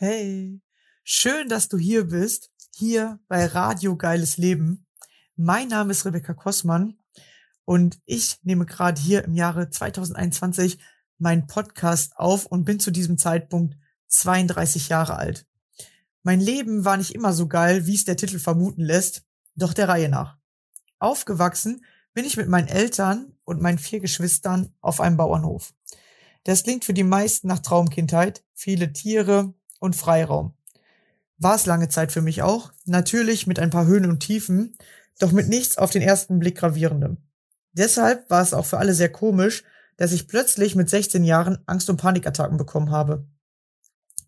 Hey, schön, dass du hier bist, hier bei Radio Geiles Leben. Mein Name ist Rebecca Kossmann und ich nehme gerade hier im Jahre 2021 meinen Podcast auf und bin zu diesem Zeitpunkt 32 Jahre alt. Mein Leben war nicht immer so geil, wie es der Titel vermuten lässt, doch der Reihe nach. Aufgewachsen bin ich mit meinen Eltern und meinen vier Geschwistern auf einem Bauernhof. Das klingt für die meisten nach Traumkindheit, viele Tiere, und Freiraum. War es lange Zeit für mich auch, natürlich mit ein paar Höhen und Tiefen, doch mit nichts auf den ersten Blick gravierendem. Deshalb war es auch für alle sehr komisch, dass ich plötzlich mit 16 Jahren Angst- und Panikattacken bekommen habe,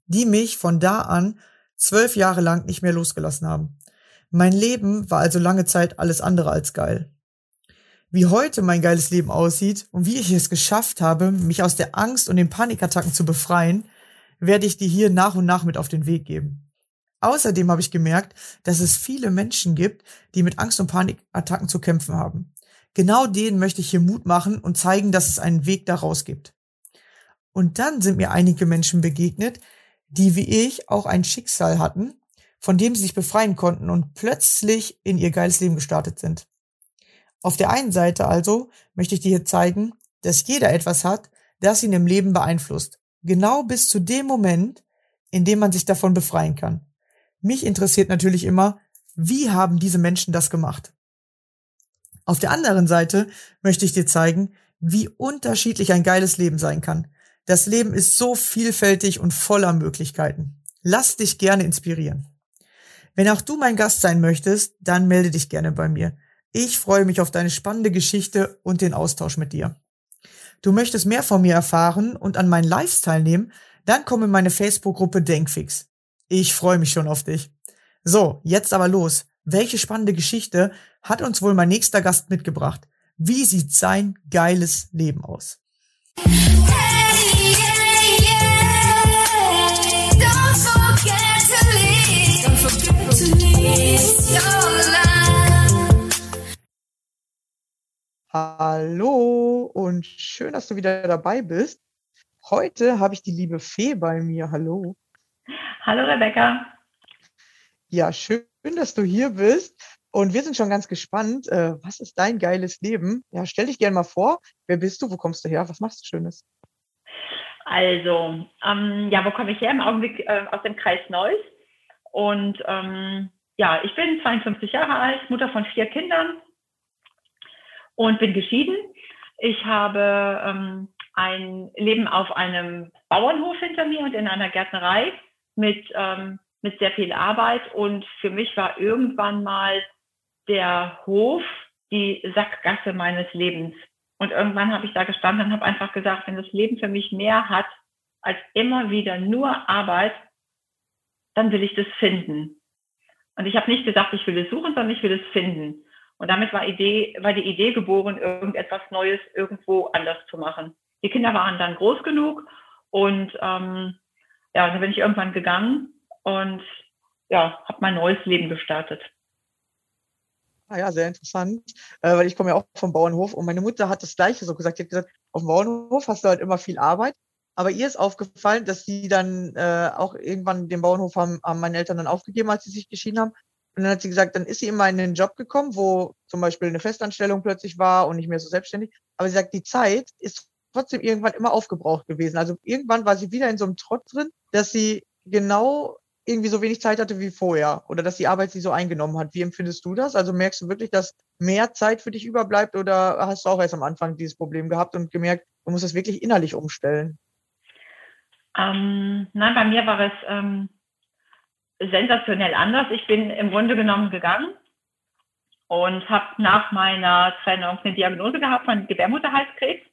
die mich von da an zwölf Jahre lang nicht mehr losgelassen haben. Mein Leben war also lange Zeit alles andere als geil. Wie heute mein geiles Leben aussieht und wie ich es geschafft habe, mich aus der Angst und den Panikattacken zu befreien, werde ich dir hier nach und nach mit auf den Weg geben. Außerdem habe ich gemerkt, dass es viele Menschen gibt, die mit Angst und Panikattacken zu kämpfen haben. Genau denen möchte ich hier Mut machen und zeigen, dass es einen Weg daraus gibt. Und dann sind mir einige Menschen begegnet, die wie ich auch ein Schicksal hatten, von dem sie sich befreien konnten und plötzlich in ihr geiles Leben gestartet sind. Auf der einen Seite also möchte ich dir hier zeigen, dass jeder etwas hat, das ihn im Leben beeinflusst Genau bis zu dem Moment, in dem man sich davon befreien kann. Mich interessiert natürlich immer, wie haben diese Menschen das gemacht? Auf der anderen Seite möchte ich dir zeigen, wie unterschiedlich ein geiles Leben sein kann. Das Leben ist so vielfältig und voller Möglichkeiten. Lass dich gerne inspirieren. Wenn auch du mein Gast sein möchtest, dann melde dich gerne bei mir. Ich freue mich auf deine spannende Geschichte und den Austausch mit dir du möchtest mehr von mir erfahren und an meinen Lives teilnehmen, dann komm in meine Facebook-Gruppe Denkfix. Ich freue mich schon auf dich. So, jetzt aber los. Welche spannende Geschichte hat uns wohl mein nächster Gast mitgebracht? Wie sieht sein geiles Leben aus? Und schön, dass du wieder dabei bist. Heute habe ich die liebe Fee bei mir. Hallo. Hallo Rebecca. Ja, schön, dass du hier bist. Und wir sind schon ganz gespannt. Äh, was ist dein geiles Leben? Ja, stell dich gerne mal vor. Wer bist du? Wo kommst du her? Was machst du Schönes? Also, ähm, ja, wo komme ich her? Im Augenblick äh, aus dem Kreis Neuss. Und ähm, ja, ich bin 52 Jahre alt, Mutter von vier Kindern, und bin geschieden. Ich habe ähm, ein Leben auf einem Bauernhof hinter mir und in einer Gärtnerei mit, ähm, mit sehr viel Arbeit. Und für mich war irgendwann mal der Hof die Sackgasse meines Lebens. Und irgendwann habe ich da gestanden und habe einfach gesagt, wenn das Leben für mich mehr hat als immer wieder nur Arbeit, dann will ich das finden. Und ich habe nicht gesagt, ich will es suchen, sondern ich will es finden. Und damit war, Idee, war die Idee geboren, irgendetwas Neues irgendwo anders zu machen. Die Kinder waren dann groß genug und ähm, ja, dann bin ich irgendwann gegangen und ja, habe mein neues Leben gestartet. Ah ja, sehr interessant, äh, weil ich komme ja auch vom Bauernhof und meine Mutter hat das Gleiche so gesagt. Sie hat gesagt, auf dem Bauernhof hast du halt immer viel Arbeit, aber ihr ist aufgefallen, dass sie dann äh, auch irgendwann den Bauernhof haben, haben meine Eltern dann aufgegeben, als sie sich geschieden haben und dann hat sie gesagt, dann ist sie immer in einen Job gekommen, wo zum Beispiel eine Festanstellung plötzlich war und nicht mehr so selbstständig. Aber sie sagt, die Zeit ist trotzdem irgendwann immer aufgebraucht gewesen. Also irgendwann war sie wieder in so einem Trott drin, dass sie genau irgendwie so wenig Zeit hatte wie vorher oder dass die Arbeit sie so eingenommen hat. Wie empfindest du das? Also merkst du wirklich, dass mehr Zeit für dich überbleibt oder hast du auch erst am Anfang dieses Problem gehabt und gemerkt, du musst es wirklich innerlich umstellen? Ähm, nein, bei mir war es ähm, sensationell anders. Ich bin im Grunde genommen gegangen und habe nach meiner Trennung eine Diagnose gehabt von Gebärmutterhalskrebs.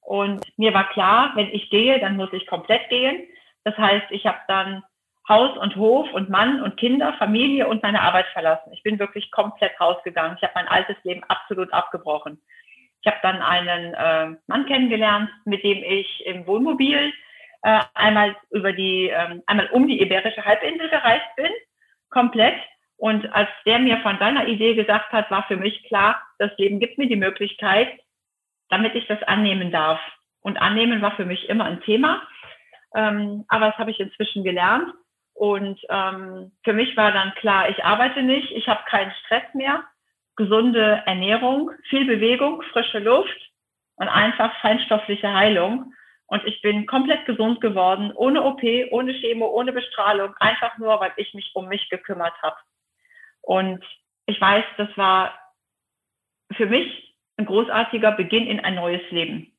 Und mir war klar, wenn ich gehe, dann muss ich komplett gehen. Das heißt, ich habe dann Haus und Hof und Mann und Kinder, Familie und meine Arbeit verlassen. Ich bin wirklich komplett rausgegangen. Ich habe mein altes Leben absolut abgebrochen. Ich habe dann einen äh, Mann kennengelernt, mit dem ich im Wohnmobil äh, einmal über die, ähm, einmal um die Iberische Halbinsel gereist bin, komplett. Und als der mir von seiner Idee gesagt hat, war für mich klar, das Leben gibt mir die Möglichkeit, damit ich das annehmen darf. Und annehmen war für mich immer ein Thema. Ähm, aber das habe ich inzwischen gelernt. Und ähm, für mich war dann klar, ich arbeite nicht, ich habe keinen Stress mehr, gesunde Ernährung, viel Bewegung, frische Luft und einfach feinstoffliche Heilung. Und ich bin komplett gesund geworden, ohne OP, ohne Chemo, ohne Bestrahlung, einfach nur, weil ich mich um mich gekümmert habe. Und ich weiß, das war für mich ein großartiger Beginn in ein neues Leben.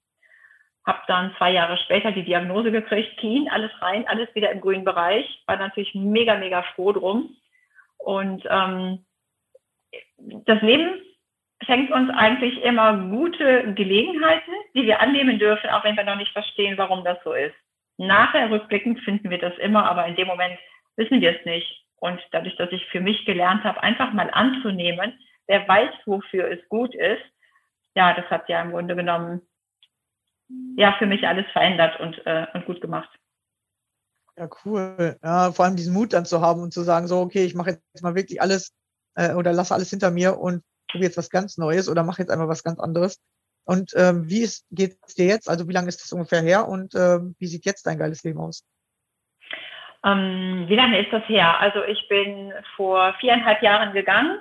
Hab dann zwei Jahre später die Diagnose gekriegt, clean, alles rein, alles wieder im grünen Bereich. War natürlich mega, mega froh drum. Und ähm, das Leben schenkt uns eigentlich immer gute Gelegenheiten, die wir annehmen dürfen, auch wenn wir noch nicht verstehen, warum das so ist. Nachher rückblickend finden wir das immer, aber in dem Moment wissen wir es nicht. Und dadurch, dass ich für mich gelernt habe, einfach mal anzunehmen, wer weiß, wofür es gut ist, ja, das hat ja im Grunde genommen ja für mich alles verändert und, äh, und gut gemacht. Ja, cool. Ja, vor allem diesen Mut dann zu haben und zu sagen, so, okay, ich mache jetzt mal wirklich alles äh, oder lasse alles hinter mir und probiere jetzt was ganz Neues oder mache jetzt einfach was ganz anderes. Und ähm, wie geht es dir jetzt? Also wie lange ist das ungefähr her und ähm, wie sieht jetzt dein geiles Leben aus? Ähm, wie lange ist das her? Also ich bin vor viereinhalb Jahren gegangen.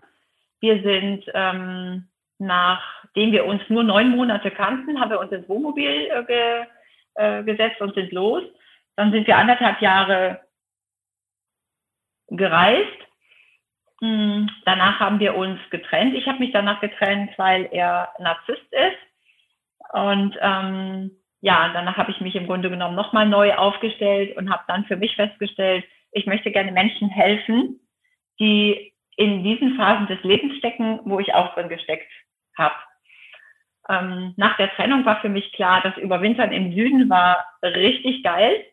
Wir sind, ähm, nachdem wir uns nur neun Monate kannten, haben wir uns ins Wohnmobil äh, ge, äh, gesetzt und sind los. Dann sind wir anderthalb Jahre gereist. Hm, danach haben wir uns getrennt. Ich habe mich danach getrennt, weil er Narzisst ist. Und ähm, ja, danach habe ich mich im Grunde genommen nochmal neu aufgestellt und habe dann für mich festgestellt, ich möchte gerne Menschen helfen, die in diesen Phasen des Lebens stecken, wo ich auch drin gesteckt habe. Ähm, nach der Trennung war für mich klar, das Überwintern im Süden war richtig geil.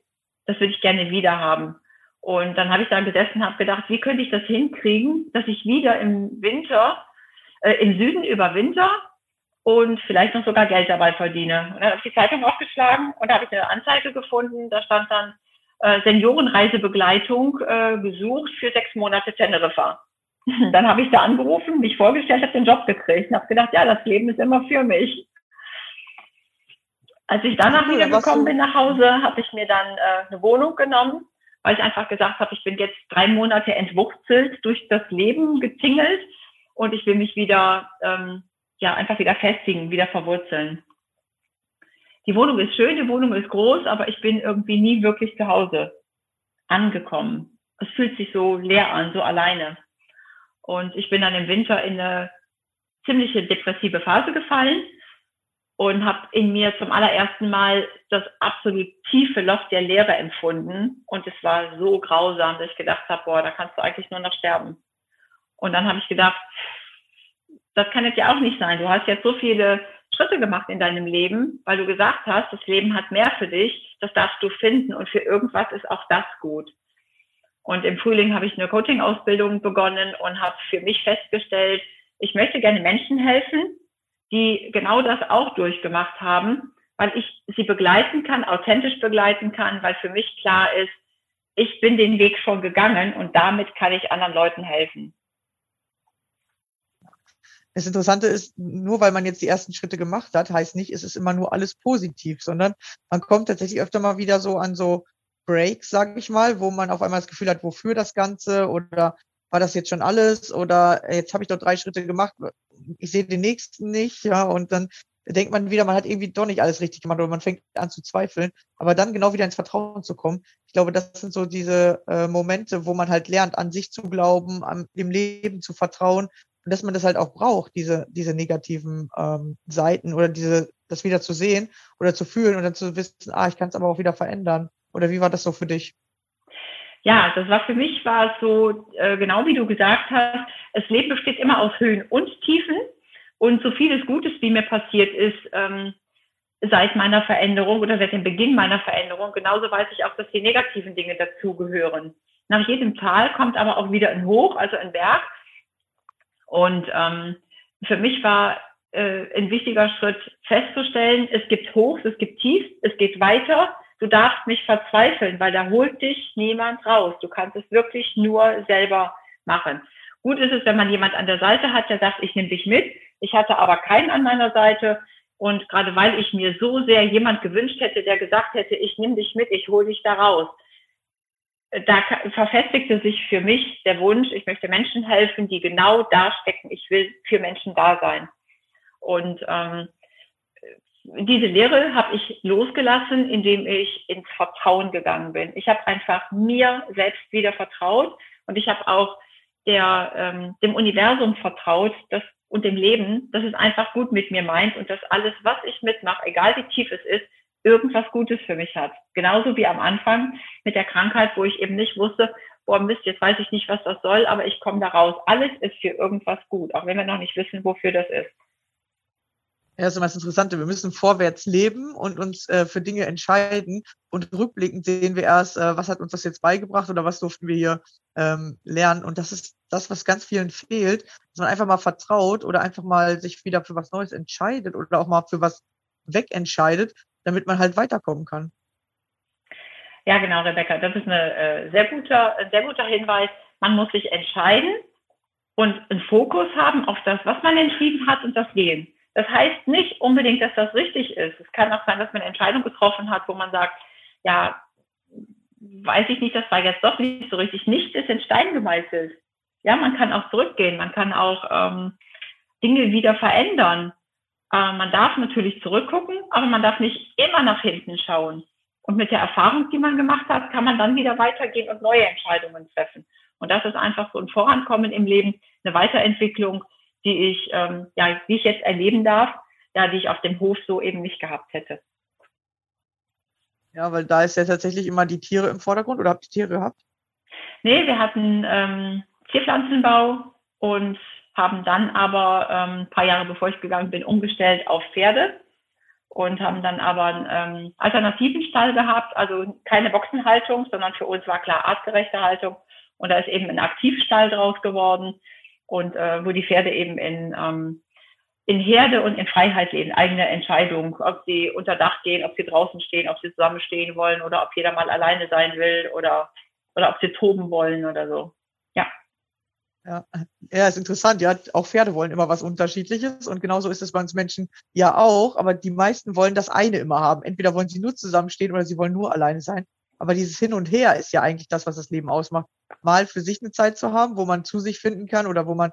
Das würde ich gerne wieder haben. Und dann habe ich da gesessen und habe gedacht, wie könnte ich das hinkriegen, dass ich wieder im Winter, äh, im Süden überwinter und vielleicht noch sogar Geld dabei verdiene. Und dann habe ich die Zeitung aufgeschlagen und da habe ich eine Anzeige gefunden, da stand dann äh, Seniorenreisebegleitung äh, gesucht für sechs Monate Teneriffa. Dann habe ich da angerufen, mich vorgestellt, habe den Job gekriegt und habe gedacht, ja, das Leben ist immer für mich. Als ich danach wieder gekommen bin nach Hause, habe ich mir dann äh, eine Wohnung genommen, weil ich einfach gesagt habe, ich bin jetzt drei Monate entwurzelt durch das Leben getingelt und ich will mich wieder ähm, ja, einfach wieder festigen, wieder verwurzeln. Die Wohnung ist schön, die Wohnung ist groß, aber ich bin irgendwie nie wirklich zu Hause angekommen. Es fühlt sich so leer an, so alleine. Und ich bin dann im Winter in eine ziemliche depressive Phase gefallen und habe in mir zum allerersten Mal das absolut tiefe Loch der Leere empfunden. Und es war so grausam, dass ich gedacht habe, boah, da kannst du eigentlich nur noch sterben. Und dann habe ich gedacht, das kann jetzt ja auch nicht sein. Du hast jetzt so viele Schritte gemacht in deinem Leben, weil du gesagt hast, das Leben hat mehr für dich, das darfst du finden und für irgendwas ist auch das gut. Und im Frühling habe ich eine Coaching-Ausbildung begonnen und habe für mich festgestellt, ich möchte gerne Menschen helfen, die genau das auch durchgemacht haben, weil ich sie begleiten kann, authentisch begleiten kann, weil für mich klar ist, ich bin den Weg schon gegangen und damit kann ich anderen Leuten helfen. Das Interessante ist, nur weil man jetzt die ersten Schritte gemacht hat, heißt nicht, es ist immer nur alles positiv, sondern man kommt tatsächlich öfter mal wieder so an so Breaks, sage ich mal, wo man auf einmal das Gefühl hat, wofür das Ganze oder war das jetzt schon alles oder äh, jetzt habe ich doch drei Schritte gemacht, ich sehe den nächsten nicht, ja, und dann denkt man wieder, man hat irgendwie doch nicht alles richtig gemacht oder man fängt an zu zweifeln, aber dann genau wieder ins Vertrauen zu kommen. Ich glaube, das sind so diese äh, Momente, wo man halt lernt, an sich zu glauben, an dem Leben zu vertrauen und dass man das halt auch braucht, diese, diese negativen ähm, Seiten oder diese, das wieder zu sehen oder zu fühlen und dann zu wissen, ah, ich kann es aber auch wieder verändern. Oder wie war das so für dich? Ja, das war für mich war es so, äh, genau wie du gesagt hast, das Leben besteht immer aus Höhen und Tiefen. Und so vieles Gutes, wie mir passiert ist, ähm, seit meiner Veränderung oder seit dem Beginn meiner Veränderung, genauso weiß ich auch, dass die negativen Dinge dazugehören. Nach jedem Tal kommt aber auch wieder ein Hoch, also ein Berg. Und ähm, für mich war äh, ein wichtiger Schritt festzustellen, es gibt Hochs, es gibt Tiefs, es geht weiter. Du darfst nicht verzweifeln, weil da holt dich niemand raus. Du kannst es wirklich nur selber machen. Gut ist es, wenn man jemand an der Seite hat, der sagt, ich nehme dich mit. Ich hatte aber keinen an meiner Seite. Und gerade weil ich mir so sehr jemand gewünscht hätte, der gesagt hätte, ich nehme dich mit, ich hole dich da raus, da verfestigte sich für mich der Wunsch, ich möchte Menschen helfen, die genau da stecken, ich will für Menschen da sein. Und ähm, diese Lehre habe ich losgelassen, indem ich ins Vertrauen gegangen bin. Ich habe einfach mir selbst wieder vertraut und ich habe auch der, ähm, dem Universum vertraut dass, und dem Leben, dass es einfach gut mit mir meint und dass alles, was ich mitmache, egal wie tief es ist, irgendwas Gutes für mich hat. Genauso wie am Anfang mit der Krankheit, wo ich eben nicht wusste, boah Mist, jetzt weiß ich nicht, was das soll, aber ich komme da raus. Alles ist für irgendwas gut, auch wenn wir noch nicht wissen, wofür das ist. Ja, das ist immer das Interessante. Wir müssen vorwärts leben und uns äh, für Dinge entscheiden. Und rückblickend sehen wir erst, äh, was hat uns das jetzt beigebracht oder was durften wir hier ähm, lernen. Und das ist das, was ganz vielen fehlt, dass man einfach mal vertraut oder einfach mal sich wieder für was Neues entscheidet oder auch mal für was wegentscheidet, damit man halt weiterkommen kann. Ja, genau, Rebecca. Das ist eine, äh, sehr guter, ein sehr guter Hinweis. Man muss sich entscheiden und einen Fokus haben auf das, was man entschieden hat und das Gehen. Das heißt nicht unbedingt, dass das richtig ist. Es kann auch sein, dass man eine Entscheidung getroffen hat, wo man sagt, ja, weiß ich nicht, das war jetzt doch nicht so richtig. Nichts ist in Stein gemeißelt. Ja, man kann auch zurückgehen, man kann auch ähm, Dinge wieder verändern. Äh, man darf natürlich zurückgucken, aber man darf nicht immer nach hinten schauen. Und mit der Erfahrung, die man gemacht hat, kann man dann wieder weitergehen und neue Entscheidungen treffen. Und das ist einfach so ein Vorankommen im Leben, eine Weiterentwicklung, die ich, ähm, ja, die ich jetzt erleben darf, ja, die ich auf dem Hof so eben nicht gehabt hätte. Ja, weil da ist ja tatsächlich immer die Tiere im Vordergrund oder habt ihr Tiere gehabt? Nee, wir hatten ähm, Tierpflanzenbau und haben dann aber ähm, ein paar Jahre bevor ich gegangen bin, umgestellt auf Pferde und haben dann aber einen ähm, alternativen Stall gehabt, also keine Boxenhaltung, sondern für uns war klar artgerechte Haltung. Und da ist eben ein Aktivstall draus geworden, und äh, wo die Pferde eben in, ähm, in Herde und in Freiheit leben, eigene Entscheidung, ob sie unter Dach gehen, ob sie draußen stehen, ob sie zusammen stehen wollen oder ob jeder mal alleine sein will oder, oder ob sie toben wollen oder so. Ja. Ja, ja, ist interessant. Ja, auch Pferde wollen immer was Unterschiedliches und genauso ist es bei uns Menschen ja auch. Aber die meisten wollen das eine immer haben. Entweder wollen sie nur zusammenstehen oder sie wollen nur alleine sein. Aber dieses Hin und Her ist ja eigentlich das, was das Leben ausmacht. Mal für sich eine Zeit zu haben, wo man zu sich finden kann oder wo man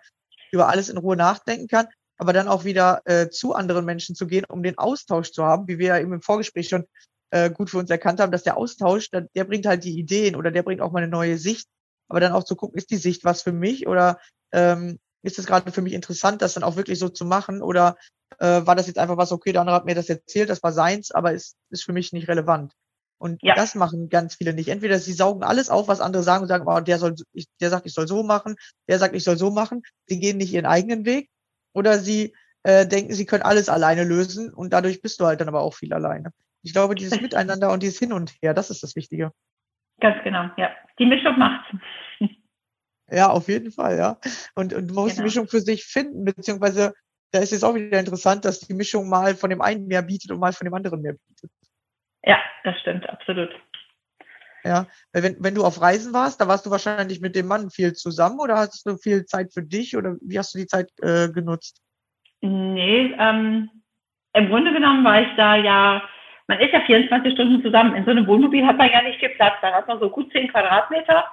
über alles in Ruhe nachdenken kann, aber dann auch wieder äh, zu anderen Menschen zu gehen, um den Austausch zu haben, wie wir ja eben im Vorgespräch schon äh, gut für uns erkannt haben, dass der Austausch, der, der bringt halt die Ideen oder der bringt auch mal eine neue Sicht. Aber dann auch zu gucken, ist die Sicht was für mich oder ähm, ist es gerade für mich interessant, das dann auch wirklich so zu machen oder äh, war das jetzt einfach was, okay, der andere hat mir das erzählt, das war seins, aber ist, ist für mich nicht relevant. Und ja. das machen ganz viele nicht. Entweder sie saugen alles auf, was andere sagen und sagen, oh, der soll, ich, der sagt, ich soll so machen, der sagt, ich soll so machen. Sie gehen nicht ihren eigenen Weg. Oder sie äh, denken, sie können alles alleine lösen und dadurch bist du halt dann aber auch viel alleine. Ich glaube, dieses Miteinander und dieses Hin und Her, das ist das Wichtige. Ganz genau, ja. Die Mischung macht's. Ja, auf jeden Fall, ja. Und, und man muss genau. die Mischung für sich finden, beziehungsweise da ist es auch wieder interessant, dass die Mischung mal von dem einen mehr bietet und mal von dem anderen mehr bietet. Ja, das stimmt, absolut. Ja, wenn, wenn du auf Reisen warst, da warst du wahrscheinlich mit dem Mann viel zusammen oder hattest du viel Zeit für dich oder wie hast du die Zeit äh, genutzt? Nee, ähm, im Grunde genommen war ich da ja, man ist ja 24 Stunden zusammen. In so einem Wohnmobil hat man ja nicht viel Platz. Da hat man so gut 10 Quadratmeter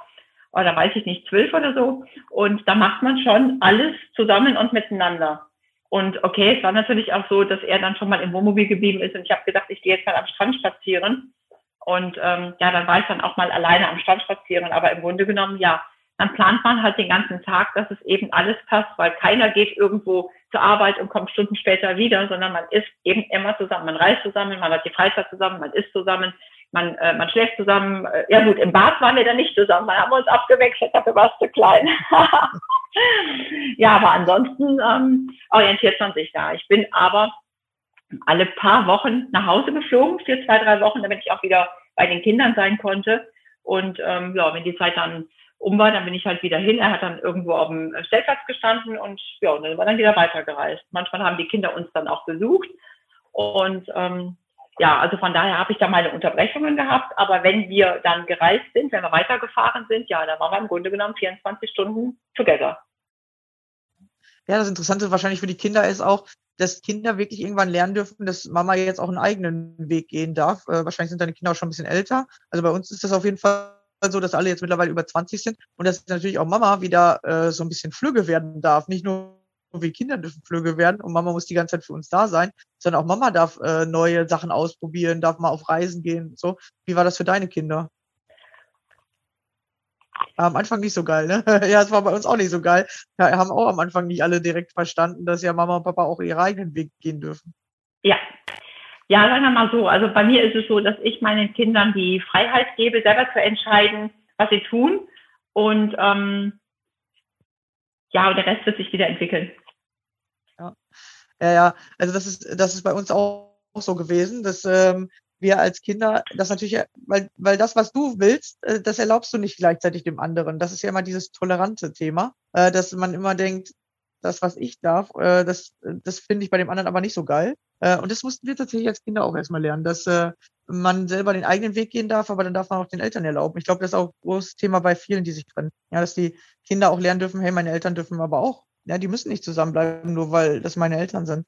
oder weiß ich nicht, 12 oder so. Und da macht man schon alles zusammen und miteinander. Und okay, es war natürlich auch so, dass er dann schon mal im Wohnmobil geblieben ist und ich habe gedacht, ich gehe jetzt mal am Strand spazieren. Und ähm, ja, dann war ich dann auch mal alleine am Strand spazieren. Aber im Grunde genommen, ja, dann plant man halt den ganzen Tag, dass es eben alles passt, weil keiner geht irgendwo zur Arbeit und kommt Stunden später wieder, sondern man ist eben immer zusammen. Man reist zusammen, man hat die Freizeit zusammen, man isst zusammen, man, äh, man schläft zusammen. Äh, ja gut, im Bad waren wir dann nicht zusammen, da haben wir uns abgewechselt, dafür war es zu klein. ja, aber ansonsten ähm, orientiert man sich da. Ich bin aber alle paar Wochen nach Hause geflogen, für zwei, drei Wochen, damit ich auch wieder bei den Kindern sein konnte. Und ähm, ja, wenn die Zeit dann um war, dann bin ich halt wieder hin. Er hat dann irgendwo auf dem Stellplatz gestanden und ja, und dann sind wir dann wieder weitergereist. Manchmal haben die Kinder uns dann auch besucht. Und ähm, ja, also von daher habe ich da meine Unterbrechungen gehabt. Aber wenn wir dann gereist sind, wenn wir weitergefahren sind, ja, dann waren wir im Grunde genommen 24 Stunden together. Ja, das Interessante wahrscheinlich für die Kinder ist auch, dass Kinder wirklich irgendwann lernen dürfen, dass Mama jetzt auch einen eigenen Weg gehen darf. Äh, wahrscheinlich sind deine Kinder auch schon ein bisschen älter. Also bei uns ist das auf jeden Fall so, dass alle jetzt mittlerweile über 20 sind und dass natürlich auch Mama wieder äh, so ein bisschen flügge werden darf. Nicht nur wir Kinder dürfen flügge werden und Mama muss die ganze Zeit für uns da sein, sondern auch Mama darf äh, neue Sachen ausprobieren, darf mal auf Reisen gehen. So, wie war das für deine Kinder? Am Anfang nicht so geil, ne? ja, es war bei uns auch nicht so geil. Ja, haben auch am Anfang nicht alle direkt verstanden, dass ja Mama und Papa auch ihren eigenen Weg gehen dürfen. Ja, ja, sagen wir mal so. Also bei mir ist es so, dass ich meinen Kindern die Freiheit gebe, selber zu entscheiden, was sie tun. Und ähm, ja, und der Rest wird sich wieder entwickeln. Ja, ja, ja. also das ist, das ist bei uns auch so gewesen, dass ähm, wir als Kinder das natürlich, weil, weil das, was du willst, äh, das erlaubst du nicht gleichzeitig dem anderen. Das ist ja immer dieses tolerante Thema, äh, dass man immer denkt, das, was ich darf, äh, das, das finde ich bei dem anderen aber nicht so geil. Äh, und das mussten wir tatsächlich als Kinder auch erstmal lernen, dass äh, man selber den eigenen Weg gehen darf, aber dann darf man auch den Eltern erlauben. Ich glaube, das ist auch ein großes Thema bei vielen, die sich trennen. Ja, dass die Kinder auch lernen dürfen, hey, meine Eltern dürfen aber auch. Ja, die müssen nicht zusammenbleiben, nur weil das meine Eltern sind.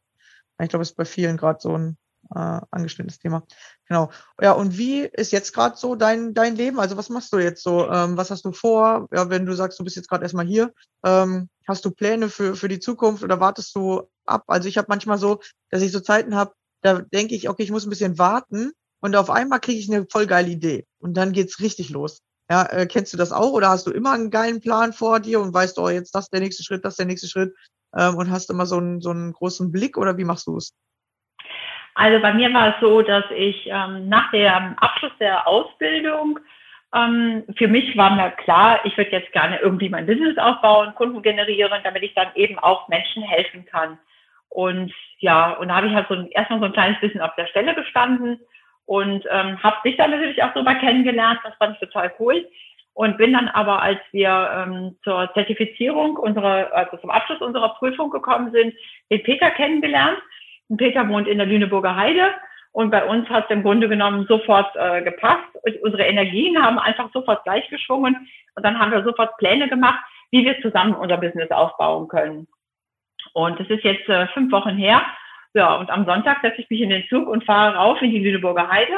Ich glaube, das ist bei vielen gerade so ein äh, angeschnittenes Thema. Genau. Ja, und wie ist jetzt gerade so dein, dein Leben? Also was machst du jetzt so? Ähm, was hast du vor? Ja, wenn du sagst, du bist jetzt gerade erstmal hier, ähm, hast du Pläne für, für die Zukunft oder wartest du ab? Also ich habe manchmal so, dass ich so Zeiten habe, da denke ich, okay, ich muss ein bisschen warten und auf einmal kriege ich eine voll geile Idee und dann geht's richtig los. Ja, äh, kennst du das auch oder hast du immer einen geilen Plan vor dir und weißt, oh, jetzt das der nächste Schritt, das der nächste Schritt ähm, und hast immer so einen, so einen großen Blick oder wie machst du es? Also bei mir war es so, dass ich ähm, nach dem Abschluss der Ausbildung ähm, für mich war mir klar, ich würde jetzt gerne irgendwie mein Business aufbauen, Kunden generieren, damit ich dann eben auch Menschen helfen kann. Und ja, und da habe ich halt so ein, erstmal so ein kleines bisschen auf der Stelle gestanden und ähm, habe dich dann natürlich auch mal kennengelernt. Das fand ich total cool. Und bin dann aber, als wir ähm, zur Zertifizierung unserer, also zum Abschluss unserer Prüfung gekommen sind, den Peter kennengelernt. Und Peter wohnt in der Lüneburger Heide und bei uns hat es im Grunde genommen sofort äh, gepasst. Und unsere Energien haben einfach sofort gleichgeschwungen und dann haben wir sofort Pläne gemacht, wie wir zusammen unser Business aufbauen können. Und das ist jetzt äh, fünf Wochen her. Ja, und am Sonntag setze ich mich in den Zug und fahre rauf in die Lüneburger Heide.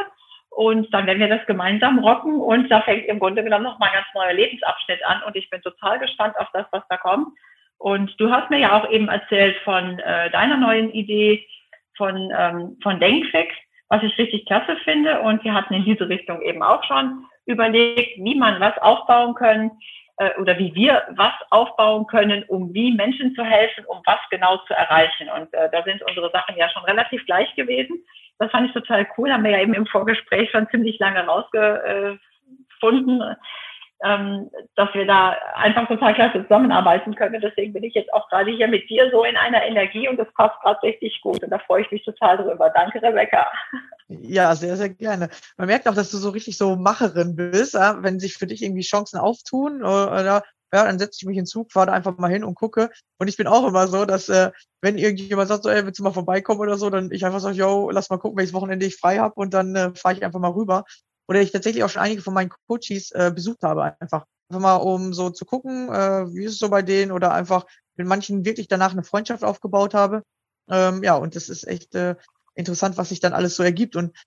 Und dann werden wir das gemeinsam rocken. Und da fängt im Grunde genommen noch mal ein ganz neuer Lebensabschnitt an. Und ich bin total gespannt auf das, was da kommt. Und du hast mir ja auch eben erzählt von äh, deiner neuen Idee, von, ähm, von Denkfix, was ich richtig klasse finde. Und wir hatten in diese Richtung eben auch schon überlegt, wie man was aufbauen können äh, oder wie wir was aufbauen können, um wie Menschen zu helfen, um was genau zu erreichen. Und äh, da sind unsere Sachen ja schon relativ gleich gewesen. Das fand ich total cool, haben wir ja eben im Vorgespräch schon ziemlich lange rausgefunden ähm, dass wir da einfach total klasse zusammenarbeiten können. Deswegen bin ich jetzt auch gerade hier mit dir so in einer Energie und das passt gerade richtig gut. Und da freue ich mich total drüber. Danke, Rebecca. Ja, sehr, sehr gerne. Man merkt auch, dass du so richtig so Macherin bist, wenn sich für dich irgendwie Chancen auftun oder ja, dann setze ich mich in den Zug, fahre einfach mal hin und gucke. Und ich bin auch immer so, dass äh, wenn irgendjemand sagt, so, ey, willst du mal vorbeikommen oder so, dann ich einfach sage, yo, lass mal gucken, welches Wochenende ich frei habe und dann äh, fahre ich einfach mal rüber oder ich tatsächlich auch schon einige von meinen Coaches äh, besucht habe, einfach. Einfach mal, um so zu gucken, äh, wie ist es so bei denen oder einfach mit manchen wirklich danach eine Freundschaft aufgebaut habe. Ähm, ja, und das ist echt äh, interessant, was sich dann alles so ergibt. Und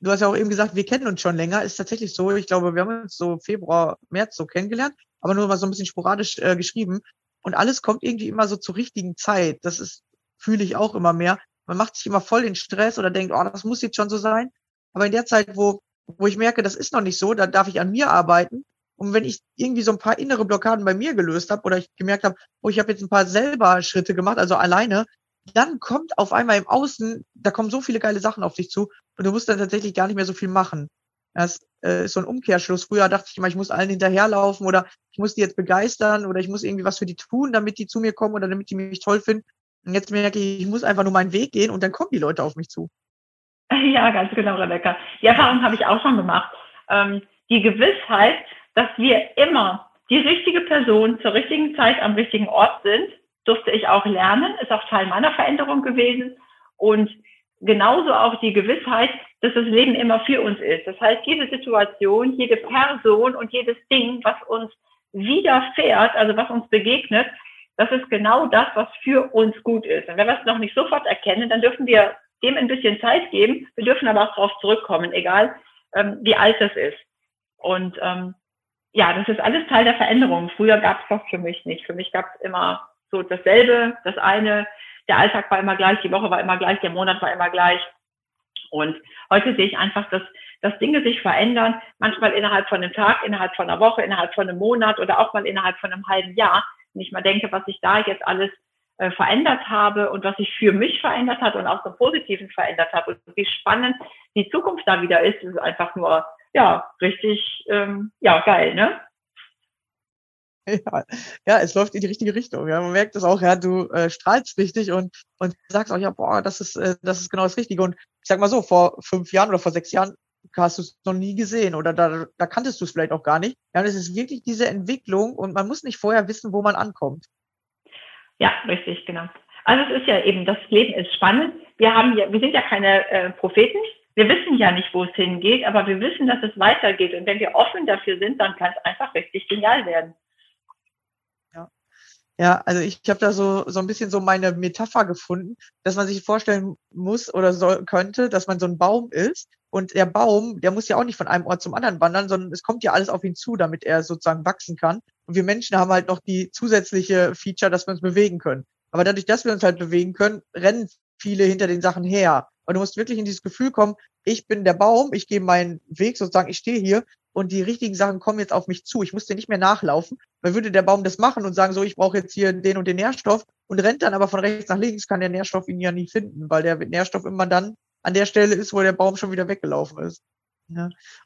du hast ja auch eben gesagt, wir kennen uns schon länger. Ist tatsächlich so. Ich glaube, wir haben uns so Februar, März so kennengelernt, aber nur mal so ein bisschen sporadisch äh, geschrieben. Und alles kommt irgendwie immer so zur richtigen Zeit. Das ist, fühle ich auch immer mehr. Man macht sich immer voll den Stress oder denkt, oh, das muss jetzt schon so sein. Aber in der Zeit, wo wo ich merke, das ist noch nicht so, da darf ich an mir arbeiten. Und wenn ich irgendwie so ein paar innere Blockaden bei mir gelöst habe oder ich gemerkt habe, oh, ich habe jetzt ein paar selber Schritte gemacht, also alleine, dann kommt auf einmal im Außen, da kommen so viele geile Sachen auf dich zu und du musst dann tatsächlich gar nicht mehr so viel machen. Das äh, ist so ein Umkehrschluss. Früher dachte ich immer, ich muss allen hinterherlaufen oder ich muss die jetzt begeistern oder ich muss irgendwie was für die tun, damit die zu mir kommen oder damit die mich toll finden. Und jetzt merke ich, ich muss einfach nur meinen Weg gehen und dann kommen die Leute auf mich zu. Ja, ganz genau, Rebecca. Die Erfahrung habe ich auch schon gemacht. Ähm, die Gewissheit, dass wir immer die richtige Person zur richtigen Zeit am richtigen Ort sind, durfte ich auch lernen, ist auch Teil meiner Veränderung gewesen. Und genauso auch die Gewissheit, dass das Leben immer für uns ist. Das heißt, jede Situation, jede Person und jedes Ding, was uns widerfährt, also was uns begegnet, das ist genau das, was für uns gut ist. Und wenn wir es noch nicht sofort erkennen, dann dürfen wir dem ein bisschen Zeit geben. Wir dürfen aber auch darauf zurückkommen, egal ähm, wie alt es ist. Und ähm, ja, das ist alles Teil der Veränderung. Früher gab es das für mich nicht. Für mich gab es immer so dasselbe, das eine, der Alltag war immer gleich, die Woche war immer gleich, der Monat war immer gleich. Und heute sehe ich einfach, dass, dass Dinge sich verändern, manchmal innerhalb von einem Tag, innerhalb von einer Woche, innerhalb von einem Monat oder auch mal innerhalb von einem halben Jahr. Und ich mal denke, was ich da jetzt alles äh, verändert habe und was sich für mich verändert hat und auch zum Positiven verändert hat und wie spannend die Zukunft da wieder ist, ist einfach nur ja richtig ähm, ja geil, ne? Ja, ja, es läuft in die richtige Richtung. Ja. Man merkt es auch, ja, du äh, strahlst richtig und, und sagst auch, ja, boah, das ist, äh, das ist genau das Richtige. Und ich sag mal so, vor fünf Jahren oder vor sechs Jahren hast du es noch nie gesehen oder da, da kanntest du es vielleicht auch gar nicht. Ja, und es ist wirklich diese Entwicklung und man muss nicht vorher wissen, wo man ankommt. Ja, richtig, genau. Also es ist ja eben, das Leben ist spannend. Wir haben ja, wir sind ja keine äh, Propheten. Wir wissen ja nicht, wo es hingeht, aber wir wissen, dass es weitergeht. Und wenn wir offen dafür sind, dann kann es einfach richtig genial werden. Ja, also ich habe da so, so ein bisschen so meine Metapher gefunden, dass man sich vorstellen muss oder soll, könnte, dass man so ein Baum ist und der Baum, der muss ja auch nicht von einem Ort zum anderen wandern, sondern es kommt ja alles auf ihn zu, damit er sozusagen wachsen kann. Und wir Menschen haben halt noch die zusätzliche Feature, dass wir uns bewegen können. Aber dadurch, dass wir uns halt bewegen können, rennen viele hinter den Sachen her. Und du musst wirklich in dieses Gefühl kommen, ich bin der Baum, ich gehe meinen Weg sozusagen, ich stehe hier und die richtigen Sachen kommen jetzt auf mich zu. Ich muss dir nicht mehr nachlaufen. Weil würde der Baum das machen und sagen, so, ich brauche jetzt hier den und den Nährstoff und rennt dann aber von rechts nach links, kann der Nährstoff ihn ja nie finden, weil der Nährstoff immer dann an der Stelle ist, wo der Baum schon wieder weggelaufen ist.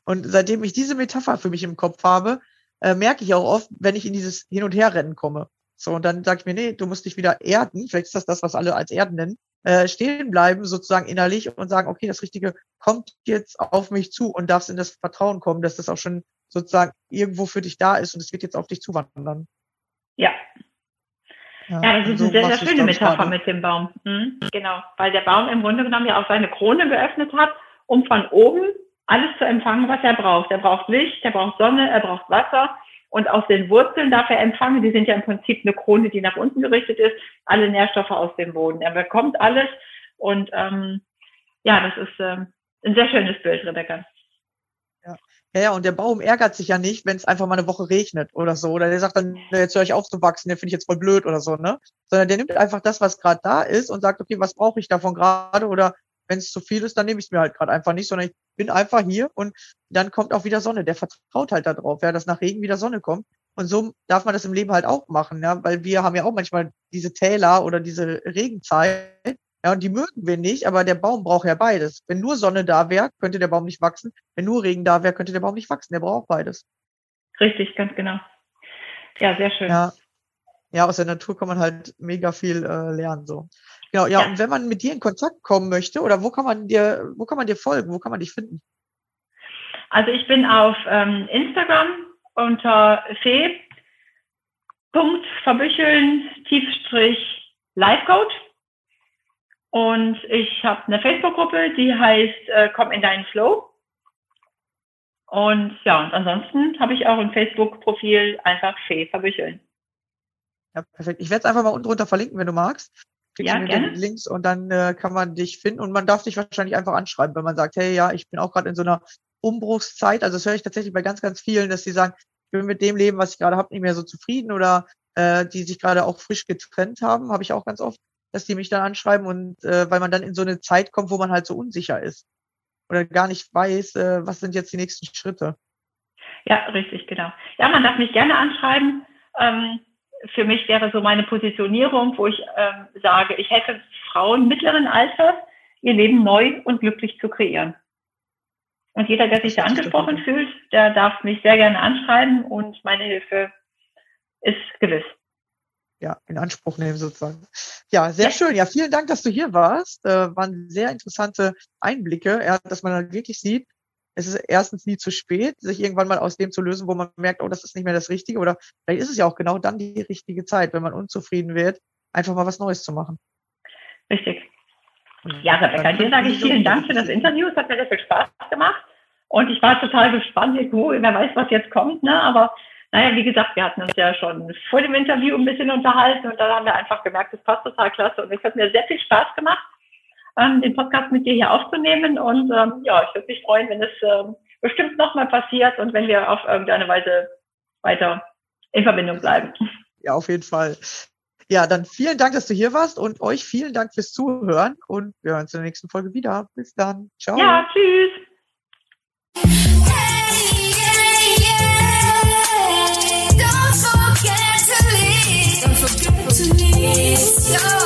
Und seitdem ich diese Metapher für mich im Kopf habe, äh, merke ich auch oft, wenn ich in dieses Hin- und Herrennen komme. So, und dann sage ich mir, nee, du musst dich wieder erden, vielleicht ist das das, was alle als Erden nennen, äh, stehen bleiben, sozusagen innerlich und sagen, okay, das Richtige kommt jetzt auf mich zu und darfst in das Vertrauen kommen, dass das auch schon sozusagen irgendwo für dich da ist und es wird jetzt auf dich zuwandern. Ja. Ja, ja das ist so eine sehr, sehr schöne Metapher gerade. mit dem Baum. Mhm, genau, weil der Baum im Grunde genommen ja auch seine Krone geöffnet hat, um von oben alles zu empfangen, was er braucht. Er braucht Licht, er braucht Sonne, er braucht Wasser und aus den Wurzeln darf er empfangen. Die sind ja im Prinzip eine Krone, die nach unten gerichtet ist. Alle Nährstoffe aus dem Boden. Er bekommt alles. Und ähm, ja, das ist ähm, ein sehr schönes Bild, Rebecca. Ja. ja, und der Baum ärgert sich ja nicht, wenn es einfach mal eine Woche regnet oder so. Oder der sagt dann, jetzt höre ich auf zu wachsen, der finde ich jetzt voll blöd oder so, ne? Sondern der nimmt einfach das, was gerade da ist und sagt, okay, was brauche ich davon gerade? Oder wenn es zu viel ist, dann nehme ich es mir halt gerade einfach nicht, sondern ich bin einfach hier und dann kommt auch wieder Sonne. Der vertraut halt darauf, ja, dass nach Regen wieder Sonne kommt. Und so darf man das im Leben halt auch machen, ja, weil wir haben ja auch manchmal diese Täler oder diese Regenzeit, ja, und die mögen wir nicht, aber der Baum braucht ja beides. Wenn nur Sonne da wäre, könnte der Baum nicht wachsen. Wenn nur Regen da wäre, könnte der Baum nicht wachsen. Der braucht beides. Richtig, ganz genau. Ja, sehr schön. Ja, ja aus der Natur kann man halt mega viel äh, lernen, so. Genau, ja, ja, und wenn man mit dir in Kontakt kommen möchte, oder wo kann man dir, wo kann man dir folgen, wo kann man dich finden? Also ich bin auf ähm, Instagram unter Tiefstrich Livecoach. Und ich habe eine Facebook-Gruppe, die heißt äh, Komm in deinen Flow. Und ja, und ansonsten habe ich auch ein Facebook-Profil einfach Fee verbücheln. Ja, perfekt. Ich werde es einfach mal unten drunter verlinken, wenn du magst ja, den Links und dann äh, kann man dich finden und man darf dich wahrscheinlich einfach anschreiben, wenn man sagt, hey, ja, ich bin auch gerade in so einer Umbruchszeit. Also das höre ich tatsächlich bei ganz, ganz vielen, dass sie sagen, ich bin mit dem Leben, was ich gerade habe, nicht mehr so zufrieden oder äh, die sich gerade auch frisch getrennt haben, habe ich auch ganz oft, dass die mich dann anschreiben und äh, weil man dann in so eine Zeit kommt, wo man halt so unsicher ist oder gar nicht weiß, äh, was sind jetzt die nächsten Schritte. Ja, richtig, genau. Ja, man darf mich gerne anschreiben. Ähm, für mich wäre so meine Positionierung, wo ich ähm, sage, ich helfe Frauen mittleren Alters, ihr Leben neu und glücklich zu kreieren. Und jeder, der sich da angesprochen fühlt, der darf mich sehr gerne anschreiben und meine Hilfe ist gewiss. Ja, in Anspruch nehmen sozusagen. Ja, sehr ja. schön. Ja, vielen Dank, dass du hier warst. Äh, waren sehr interessante Einblicke, ja, dass man halt wirklich sieht, es ist erstens nie zu spät, sich irgendwann mal aus dem zu lösen, wo man merkt, oh, das ist nicht mehr das Richtige. Oder vielleicht ist es ja auch genau dann die richtige Zeit, wenn man unzufrieden wird, einfach mal was Neues zu machen. Richtig. Ja, Rebecca, dir sage ich vielen Dank für das Interview. Es hat mir sehr viel Spaß gemacht. Und ich war total gespannt, wer weiß, was jetzt kommt. Ne? Aber naja, wie gesagt, wir hatten uns ja schon vor dem Interview ein bisschen unterhalten und dann haben wir einfach gemerkt, es passt total klasse. Und es hat mir sehr viel Spaß gemacht ähm, den Podcast mit dir hier aufzunehmen. Und ähm, ja, ich würde mich freuen, wenn es ähm, bestimmt nochmal passiert und wenn wir auf irgendeine Weise weiter in Verbindung bleiben. Ja, auf jeden Fall. Ja, dann vielen Dank, dass du hier warst und euch vielen Dank fürs Zuhören und wir hören uns in der nächsten Folge wieder. Bis dann. Ciao. Ja, tschüss. Don't forget to leave. Don't forget to leave.